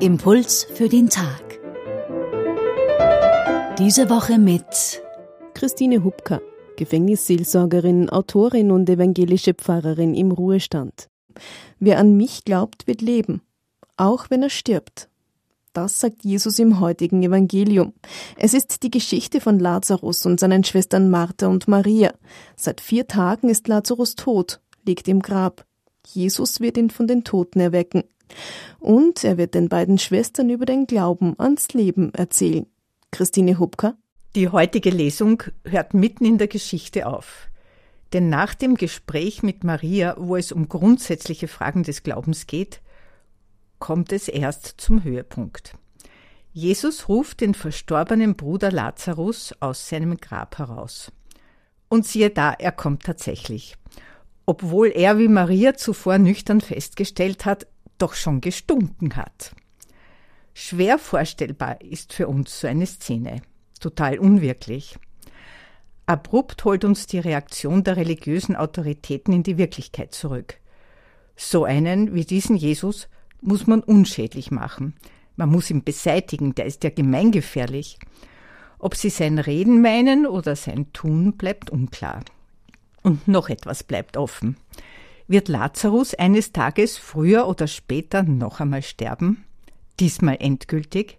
Impuls für den Tag. Diese Woche mit Christine Hubka, Gefängnisseelsorgerin, Autorin und evangelische Pfarrerin im Ruhestand. Wer an mich glaubt, wird leben, auch wenn er stirbt. Das sagt Jesus im heutigen Evangelium. Es ist die Geschichte von Lazarus und seinen Schwestern Martha und Maria. Seit vier Tagen ist Lazarus tot, liegt im Grab. Jesus wird ihn von den Toten erwecken. Und er wird den beiden Schwestern über den Glauben ans Leben erzählen. Christine Hubka. Die heutige Lesung hört mitten in der Geschichte auf. Denn nach dem Gespräch mit Maria, wo es um grundsätzliche Fragen des Glaubens geht, kommt es erst zum Höhepunkt. Jesus ruft den verstorbenen Bruder Lazarus aus seinem Grab heraus. Und siehe da, er kommt tatsächlich. Obwohl er wie Maria zuvor nüchtern festgestellt hat, doch schon gestunken hat. Schwer vorstellbar ist für uns so eine Szene. Total unwirklich. Abrupt holt uns die Reaktion der religiösen Autoritäten in die Wirklichkeit zurück. So einen wie diesen Jesus muss man unschädlich machen. Man muss ihn beseitigen, der ist ja gemeingefährlich. Ob sie sein Reden meinen oder sein Tun, bleibt unklar. Und noch etwas bleibt offen. Wird Lazarus eines Tages früher oder später noch einmal sterben? Diesmal endgültig?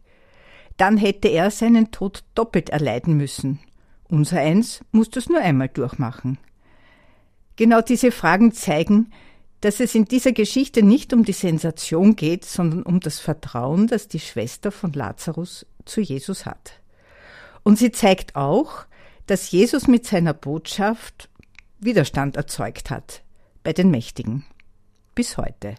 Dann hätte er seinen Tod doppelt erleiden müssen. Unser eins musste es nur einmal durchmachen. Genau diese Fragen zeigen, dass es in dieser Geschichte nicht um die Sensation geht, sondern um das Vertrauen, das die Schwester von Lazarus zu Jesus hat. Und sie zeigt auch, dass Jesus mit seiner Botschaft Widerstand erzeugt hat bei den Mächtigen. Bis heute.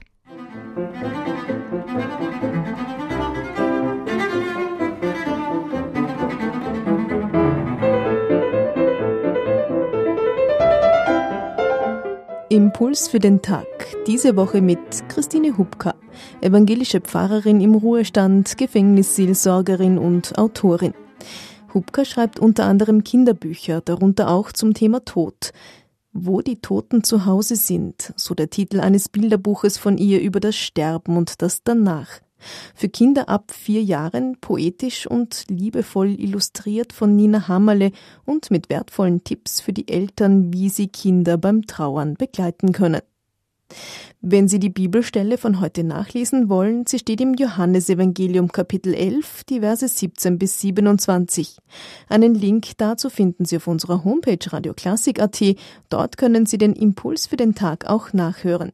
Impuls für den Tag. Diese Woche mit Christine Hubka, evangelische Pfarrerin im Ruhestand, Gefängnisseelsorgerin und Autorin. Hubka schreibt unter anderem Kinderbücher, darunter auch zum Thema Tod. Wo die Toten zu Hause sind, so der Titel eines Bilderbuches von ihr über das Sterben und das Danach. Für Kinder ab vier Jahren poetisch und liebevoll illustriert von Nina Hammerle und mit wertvollen Tipps für die Eltern, wie sie Kinder beim Trauern begleiten können. Wenn Sie die Bibelstelle von heute nachlesen wollen, sie steht im Johannesevangelium Kapitel 11, die Verse 17 bis 27. Einen Link dazu finden Sie auf unserer Homepage radioklassik.at. Dort können Sie den Impuls für den Tag auch nachhören.